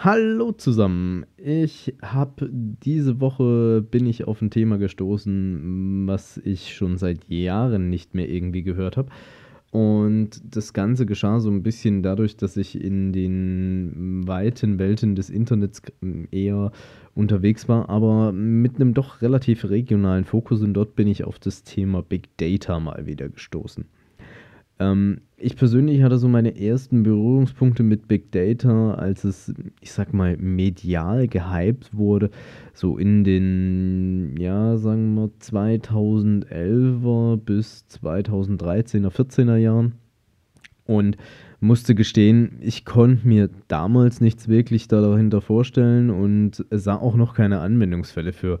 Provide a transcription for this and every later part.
Hallo zusammen. Ich habe diese Woche bin ich auf ein Thema gestoßen, was ich schon seit Jahren nicht mehr irgendwie gehört habe. Und das Ganze geschah so ein bisschen dadurch, dass ich in den weiten Welten des Internets eher unterwegs war, aber mit einem doch relativ regionalen Fokus und dort bin ich auf das Thema Big Data mal wieder gestoßen. Ähm, ich persönlich hatte so meine ersten Berührungspunkte mit Big Data, als es, ich sag mal, medial gehypt wurde, so in den, ja, sagen wir 2011er bis 2013er, 14er Jahren. Und musste gestehen, ich konnte mir damals nichts wirklich dahinter vorstellen und sah auch noch keine Anwendungsfälle für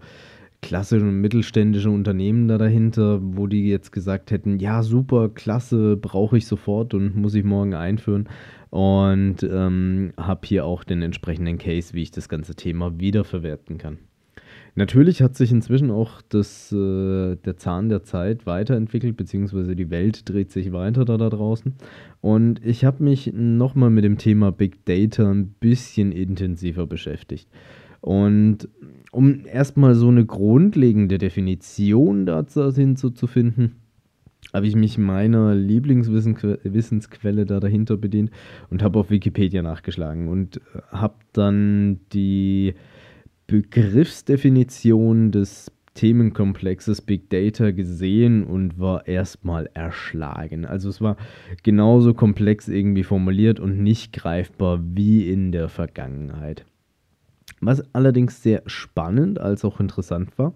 klassische und mittelständische Unternehmen da dahinter, wo die jetzt gesagt hätten, ja, super, klasse, brauche ich sofort und muss ich morgen einführen. Und ähm, habe hier auch den entsprechenden Case, wie ich das ganze Thema wiederverwerten kann. Natürlich hat sich inzwischen auch das, äh, der Zahn der Zeit weiterentwickelt, beziehungsweise die Welt dreht sich weiter da, da draußen. Und ich habe mich nochmal mit dem Thema Big Data ein bisschen intensiver beschäftigt. Und um erstmal so eine grundlegende Definition dazu hinzuzufinden, habe ich mich meiner Lieblingswissensquelle da dahinter bedient und habe auf Wikipedia nachgeschlagen und habe dann die Begriffsdefinition des Themenkomplexes Big Data gesehen und war erstmal erschlagen. Also es war genauso komplex irgendwie formuliert und nicht greifbar wie in der Vergangenheit. Was allerdings sehr spannend als auch interessant war,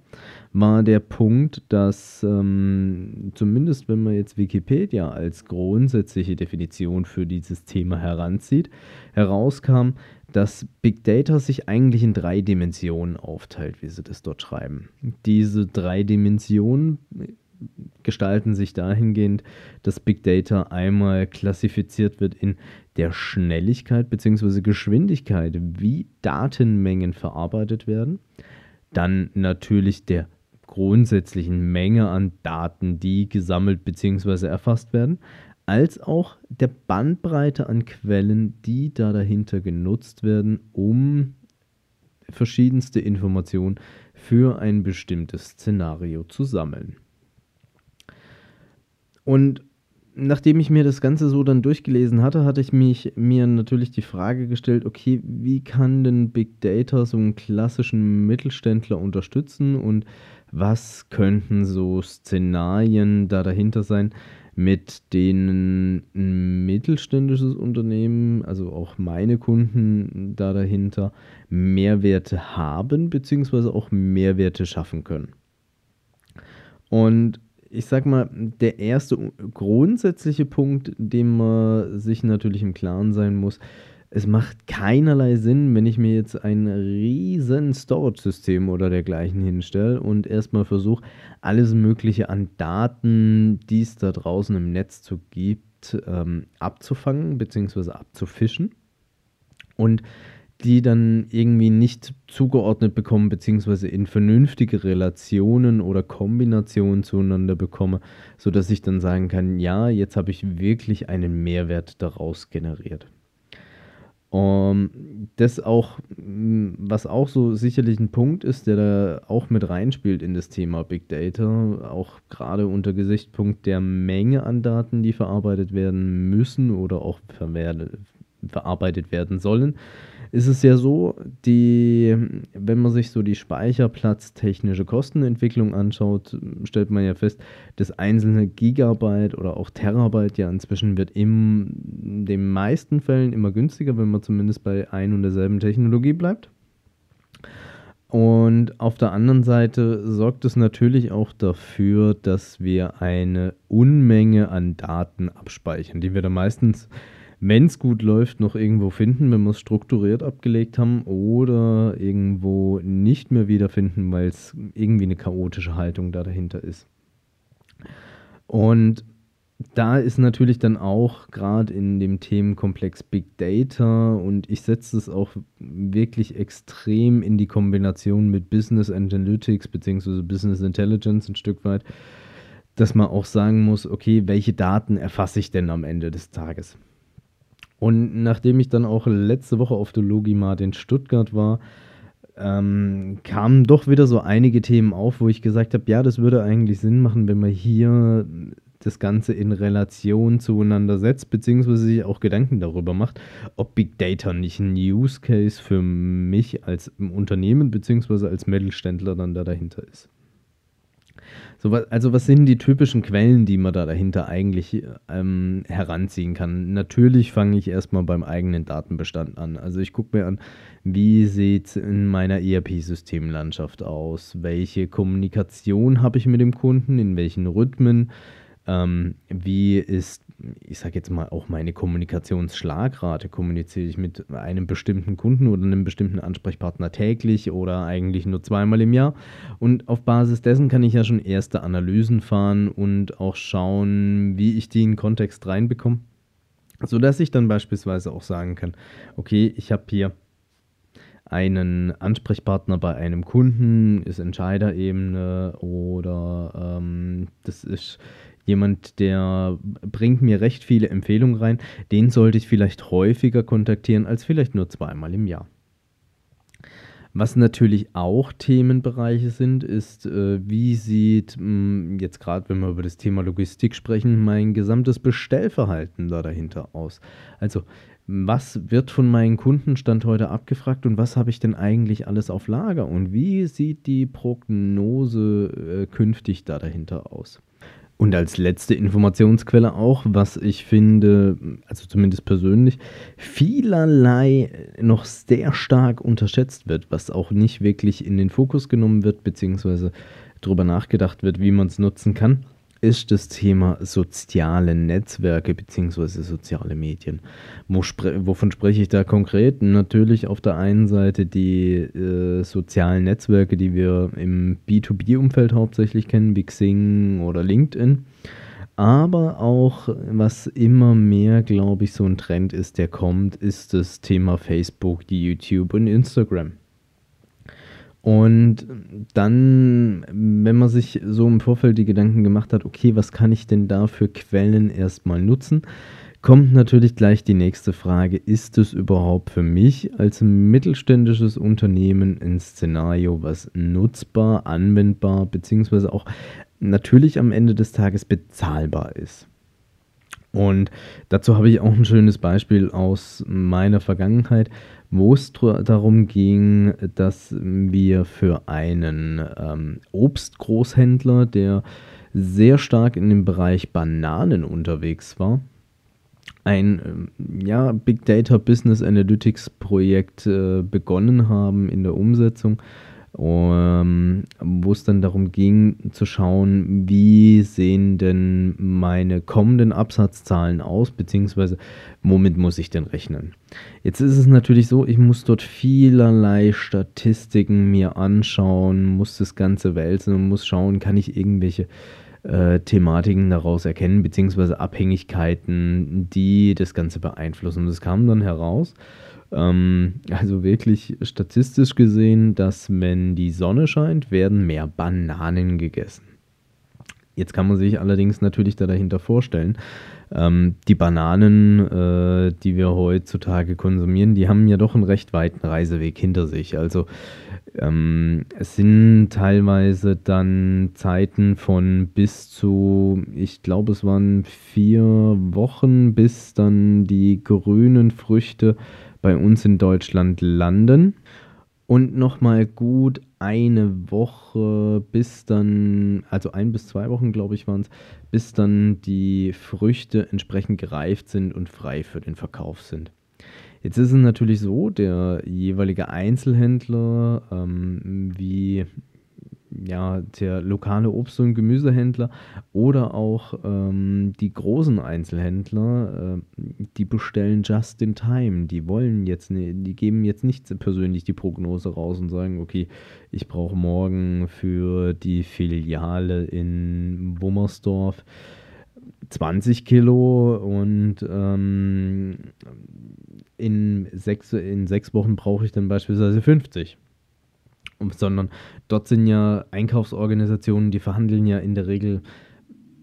war der Punkt, dass ähm, zumindest wenn man jetzt Wikipedia als grundsätzliche Definition für dieses Thema heranzieht, herauskam, dass Big Data sich eigentlich in drei Dimensionen aufteilt, wie sie das dort schreiben. Diese drei Dimensionen gestalten sich dahingehend, dass Big Data einmal klassifiziert wird in der Schnelligkeit bzw. Geschwindigkeit, wie Datenmengen verarbeitet werden. Dann natürlich der grundsätzlichen Menge an Daten, die gesammelt bzw. erfasst werden, als auch der Bandbreite an Quellen, die da dahinter genutzt werden, um verschiedenste Informationen für ein bestimmtes Szenario zu sammeln. Und nachdem ich mir das Ganze so dann durchgelesen hatte, hatte ich mich, mir natürlich die Frage gestellt, okay, wie kann denn Big Data so einen klassischen Mittelständler unterstützen und was könnten so Szenarien da dahinter sein, mit denen ein mittelständisches Unternehmen, also auch meine Kunden da dahinter, Mehrwerte haben bzw. auch Mehrwerte schaffen können. Und ich sag mal, der erste grundsätzliche Punkt, dem man sich natürlich im Klaren sein muss, es macht keinerlei Sinn, wenn ich mir jetzt ein riesen Storage-System oder dergleichen hinstelle und erstmal versuche, alles Mögliche an Daten, die es da draußen im Netz zu gibt, ähm, abzufangen bzw. abzufischen. Und die dann irgendwie nicht zugeordnet bekommen, beziehungsweise in vernünftige Relationen oder Kombinationen zueinander bekomme, sodass ich dann sagen kann, ja, jetzt habe ich wirklich einen Mehrwert daraus generiert. Um, das auch, was auch so sicherlich ein Punkt ist, der da auch mit reinspielt in das Thema Big Data, auch gerade unter Gesichtspunkt der Menge an Daten, die verarbeitet werden müssen oder auch verarbeitet werden sollen, ist es ja so, die, wenn man sich so die speicherplatztechnische Kostenentwicklung anschaut, stellt man ja fest, das einzelne Gigabyte oder auch Terabyte ja inzwischen wird in den meisten Fällen immer günstiger, wenn man zumindest bei ein und derselben Technologie bleibt. Und auf der anderen Seite sorgt es natürlich auch dafür, dass wir eine Unmenge an Daten abspeichern, die wir dann meistens wenn es gut läuft, noch irgendwo finden, wenn wir es strukturiert abgelegt haben oder irgendwo nicht mehr wiederfinden, weil es irgendwie eine chaotische Haltung da dahinter ist. Und da ist natürlich dann auch gerade in dem Themenkomplex Big Data und ich setze es auch wirklich extrem in die Kombination mit Business Analytics bzw. Business Intelligence ein Stück weit, dass man auch sagen muss, okay, welche Daten erfasse ich denn am Ende des Tages? Und nachdem ich dann auch letzte Woche auf der Logimart in Stuttgart war, ähm, kamen doch wieder so einige Themen auf, wo ich gesagt habe, ja, das würde eigentlich Sinn machen, wenn man hier das Ganze in Relation zueinander setzt, beziehungsweise sich auch Gedanken darüber macht, ob Big Data nicht ein Use Case für mich als Unternehmen, beziehungsweise als Mittelständler dann da dahinter ist. So, also was sind die typischen Quellen, die man da dahinter eigentlich ähm, heranziehen kann? Natürlich fange ich erstmal beim eigenen Datenbestand an. Also ich gucke mir an, wie sieht es in meiner ERP-Systemlandschaft aus? Welche Kommunikation habe ich mit dem Kunden? In welchen Rhythmen? Ähm, wie ist, ich sage jetzt mal, auch meine Kommunikationsschlagrate? Kommuniziere ich mit einem bestimmten Kunden oder einem bestimmten Ansprechpartner täglich oder eigentlich nur zweimal im Jahr? Und auf Basis dessen kann ich ja schon erste Analysen fahren und auch schauen, wie ich die in Kontext reinbekomme. Sodass ich dann beispielsweise auch sagen kann, okay, ich habe hier einen Ansprechpartner bei einem Kunden, ist Entscheiderebene oder ähm, das ist jemand, der bringt mir recht viele Empfehlungen rein, den sollte ich vielleicht häufiger kontaktieren als vielleicht nur zweimal im Jahr. Was natürlich auch Themenbereiche sind, ist, äh, wie sieht mh, hm, jetzt gerade, wenn wir über das Thema Logistik sprechen, mein gesamtes Bestellverhalten da dahinter aus. Also was wird von meinen Kundenstand heute abgefragt und was habe ich denn eigentlich alles auf Lager und wie sieht die Prognose äh, künftig da dahinter aus? Und als letzte Informationsquelle auch, was ich finde, also zumindest persönlich, vielerlei noch sehr stark unterschätzt wird, was auch nicht wirklich in den Fokus genommen wird, beziehungsweise darüber nachgedacht wird, wie man es nutzen kann ist das Thema soziale Netzwerke bzw. soziale Medien. Wo spre wovon spreche ich da konkret? Natürlich auf der einen Seite die äh, sozialen Netzwerke, die wir im B2B-Umfeld hauptsächlich kennen, wie Xing oder LinkedIn. Aber auch, was immer mehr, glaube ich, so ein Trend ist, der kommt, ist das Thema Facebook, YouTube und Instagram. Und dann, wenn man sich so im Vorfeld die Gedanken gemacht hat, okay, was kann ich denn da für Quellen erstmal nutzen, kommt natürlich gleich die nächste Frage, ist es überhaupt für mich als mittelständisches Unternehmen ein Szenario, was nutzbar, anwendbar, beziehungsweise auch natürlich am Ende des Tages bezahlbar ist? Und dazu habe ich auch ein schönes Beispiel aus meiner Vergangenheit, wo es darum ging, dass wir für einen ähm, Obstgroßhändler, der sehr stark in dem Bereich Bananen unterwegs war, ein ähm, ja, Big Data Business Analytics Projekt äh, begonnen haben in der Umsetzung ähm, wo es dann darum ging zu schauen, wie sehen denn meine kommenden Absatzzahlen aus, beziehungsweise womit muss ich denn rechnen. Jetzt ist es natürlich so, ich muss dort vielerlei Statistiken mir anschauen, muss das Ganze wälzen und muss schauen, kann ich irgendwelche äh, Thematiken daraus erkennen, beziehungsweise Abhängigkeiten, die das Ganze beeinflussen. Und es kam dann heraus, ähm, also wirklich statistisch gesehen, dass wenn die Sonne scheint, werden mehr Bananen gegessen. Jetzt kann man sich allerdings natürlich da dahinter vorstellen, ähm, die Bananen, äh, die wir heutzutage konsumieren, die haben ja doch einen recht weiten Reiseweg hinter sich. Also ähm, es sind teilweise dann Zeiten von bis zu, ich glaube, es waren vier Wochen, bis dann die grünen Früchte bei uns in Deutschland landen und nochmal gut eine Woche bis dann, also ein bis zwei Wochen, glaube ich, waren es, bis dann die Früchte entsprechend gereift sind und frei für den Verkauf sind. Jetzt ist es natürlich so, der jeweilige Einzelhändler, ähm, wie ja, der lokale Obst- und Gemüsehändler oder auch ähm, die großen Einzelhändler, äh, die bestellen just in time. Die wollen jetzt, ne, die geben jetzt nicht persönlich die Prognose raus und sagen, okay, ich brauche morgen für die Filiale in Wummersdorf 20 Kilo und ähm, in, sechs, in sechs Wochen brauche ich dann beispielsweise 50 sondern dort sind ja Einkaufsorganisationen, die verhandeln ja in der Regel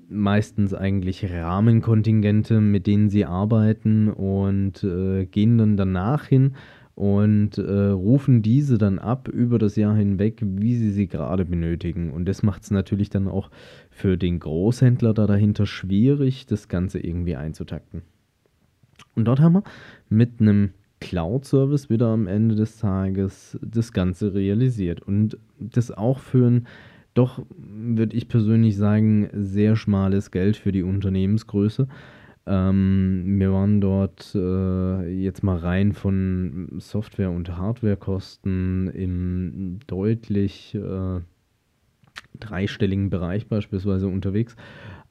meistens eigentlich Rahmenkontingente, mit denen sie arbeiten und äh, gehen dann danach hin und äh, rufen diese dann ab über das Jahr hinweg, wie sie sie gerade benötigen. Und das macht es natürlich dann auch für den Großhändler da dahinter schwierig, das Ganze irgendwie einzutakten. Und dort haben wir mit einem Cloud-Service wieder am Ende des Tages das Ganze realisiert. Und das auch für ein doch, würde ich persönlich sagen, sehr schmales Geld für die Unternehmensgröße. Ähm, wir waren dort äh, jetzt mal rein von Software- und Hardwarekosten im deutlich äh, dreistelligen Bereich beispielsweise unterwegs.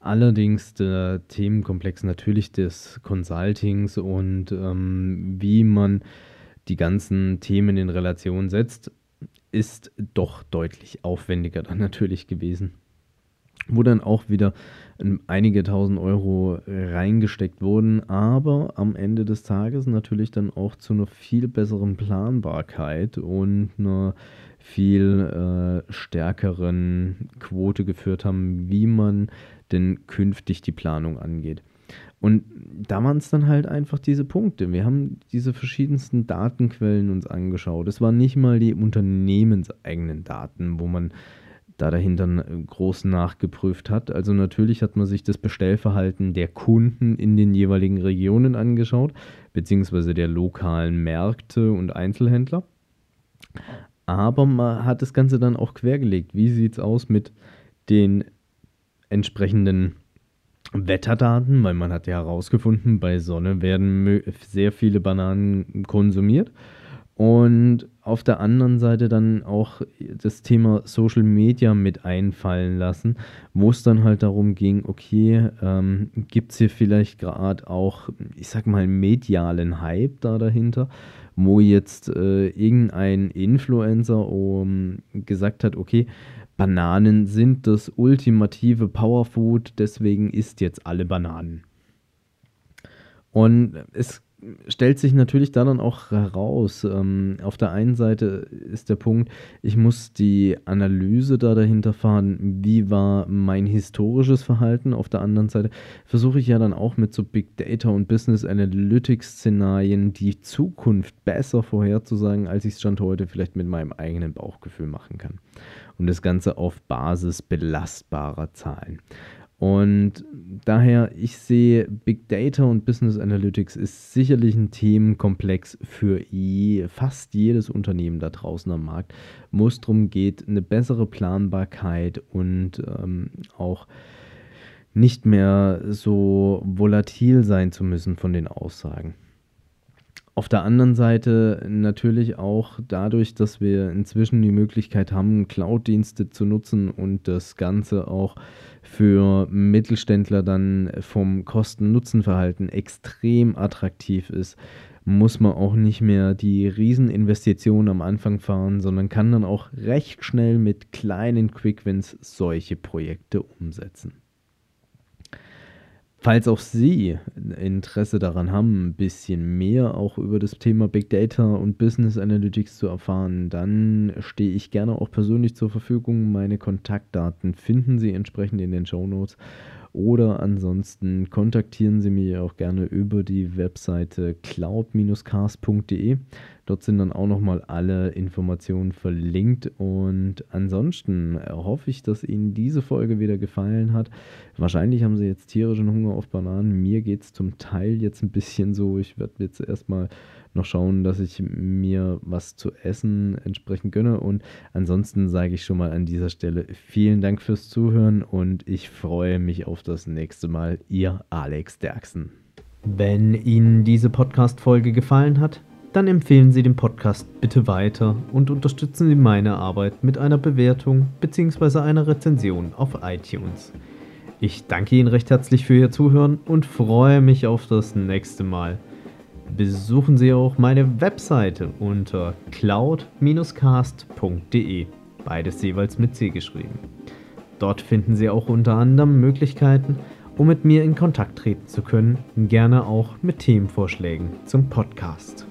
Allerdings der Themenkomplex natürlich des Consultings und ähm, wie man die ganzen Themen in Relation setzt, ist doch deutlich aufwendiger dann natürlich gewesen. Wo dann auch wieder einige tausend Euro reingesteckt wurden, aber am Ende des Tages natürlich dann auch zu einer viel besseren Planbarkeit und einer viel äh, stärkeren Quote geführt haben, wie man denn künftig die Planung angeht. Und da waren es dann halt einfach diese Punkte. Wir haben diese verschiedensten Datenquellen uns angeschaut. Es waren nicht mal die unternehmenseigenen Daten, wo man da dahinter groß nachgeprüft hat. Also natürlich hat man sich das Bestellverhalten der Kunden in den jeweiligen Regionen angeschaut, beziehungsweise der lokalen Märkte und Einzelhändler. Aber man hat das Ganze dann auch quergelegt. Wie sieht es aus mit den entsprechenden Wetterdaten, weil man hat ja herausgefunden, bei Sonne werden sehr viele Bananen konsumiert. Und auf der anderen Seite dann auch das Thema Social Media mit einfallen lassen, wo es dann halt darum ging, okay, ähm, gibt es hier vielleicht gerade auch, ich sag mal, medialen Hype da dahinter, wo jetzt äh, irgendein Influencer um, gesagt hat, okay, Bananen sind das ultimative Powerfood, deswegen isst jetzt alle Bananen. Und es stellt sich natürlich da dann auch heraus. Ähm, auf der einen Seite ist der Punkt, ich muss die Analyse da dahinter fahren, wie war mein historisches Verhalten. Auf der anderen Seite versuche ich ja dann auch mit so Big Data und Business Analytics Szenarien die Zukunft besser vorherzusagen, als ich es Stand heute vielleicht mit meinem eigenen Bauchgefühl machen kann und das Ganze auf Basis belastbarer Zahlen. Und daher, ich sehe, Big Data und Business Analytics ist sicherlich ein Themenkomplex für je, fast jedes Unternehmen da draußen am Markt, wo es darum geht, eine bessere Planbarkeit und ähm, auch nicht mehr so volatil sein zu müssen von den Aussagen. Auf der anderen Seite natürlich auch dadurch, dass wir inzwischen die Möglichkeit haben, Cloud-Dienste zu nutzen und das Ganze auch für Mittelständler dann vom Kosten-Nutzen-Verhalten extrem attraktiv ist, muss man auch nicht mehr die Rieseninvestitionen am Anfang fahren, sondern kann dann auch recht schnell mit kleinen Quick-Wins solche Projekte umsetzen. Falls auch Sie Interesse daran haben, ein bisschen mehr auch über das Thema Big Data und Business Analytics zu erfahren, dann stehe ich gerne auch persönlich zur Verfügung. Meine Kontaktdaten finden Sie entsprechend in den Show Notes. Oder ansonsten kontaktieren Sie mich auch gerne über die Webseite cloud-cast.de. Dort sind dann auch nochmal alle Informationen verlinkt. Und ansonsten hoffe ich, dass Ihnen diese Folge wieder gefallen hat. Wahrscheinlich haben Sie jetzt tierischen Hunger auf Bananen. Mir geht es zum Teil jetzt ein bisschen so. Ich werde jetzt erstmal noch schauen, dass ich mir was zu essen entsprechend gönne. Und ansonsten sage ich schon mal an dieser Stelle vielen Dank fürs Zuhören und ich freue mich auf das nächste Mal. Ihr Alex Derksen. Wenn Ihnen diese Podcast-Folge gefallen hat, dann empfehlen Sie den Podcast bitte weiter und unterstützen Sie meine Arbeit mit einer Bewertung bzw. einer Rezension auf iTunes. Ich danke Ihnen recht herzlich für Ihr Zuhören und freue mich auf das nächste Mal. Besuchen Sie auch meine Webseite unter cloud-cast.de, beides jeweils mit C geschrieben. Dort finden Sie auch unter anderem Möglichkeiten, um mit mir in Kontakt treten zu können, gerne auch mit Themenvorschlägen zum Podcast.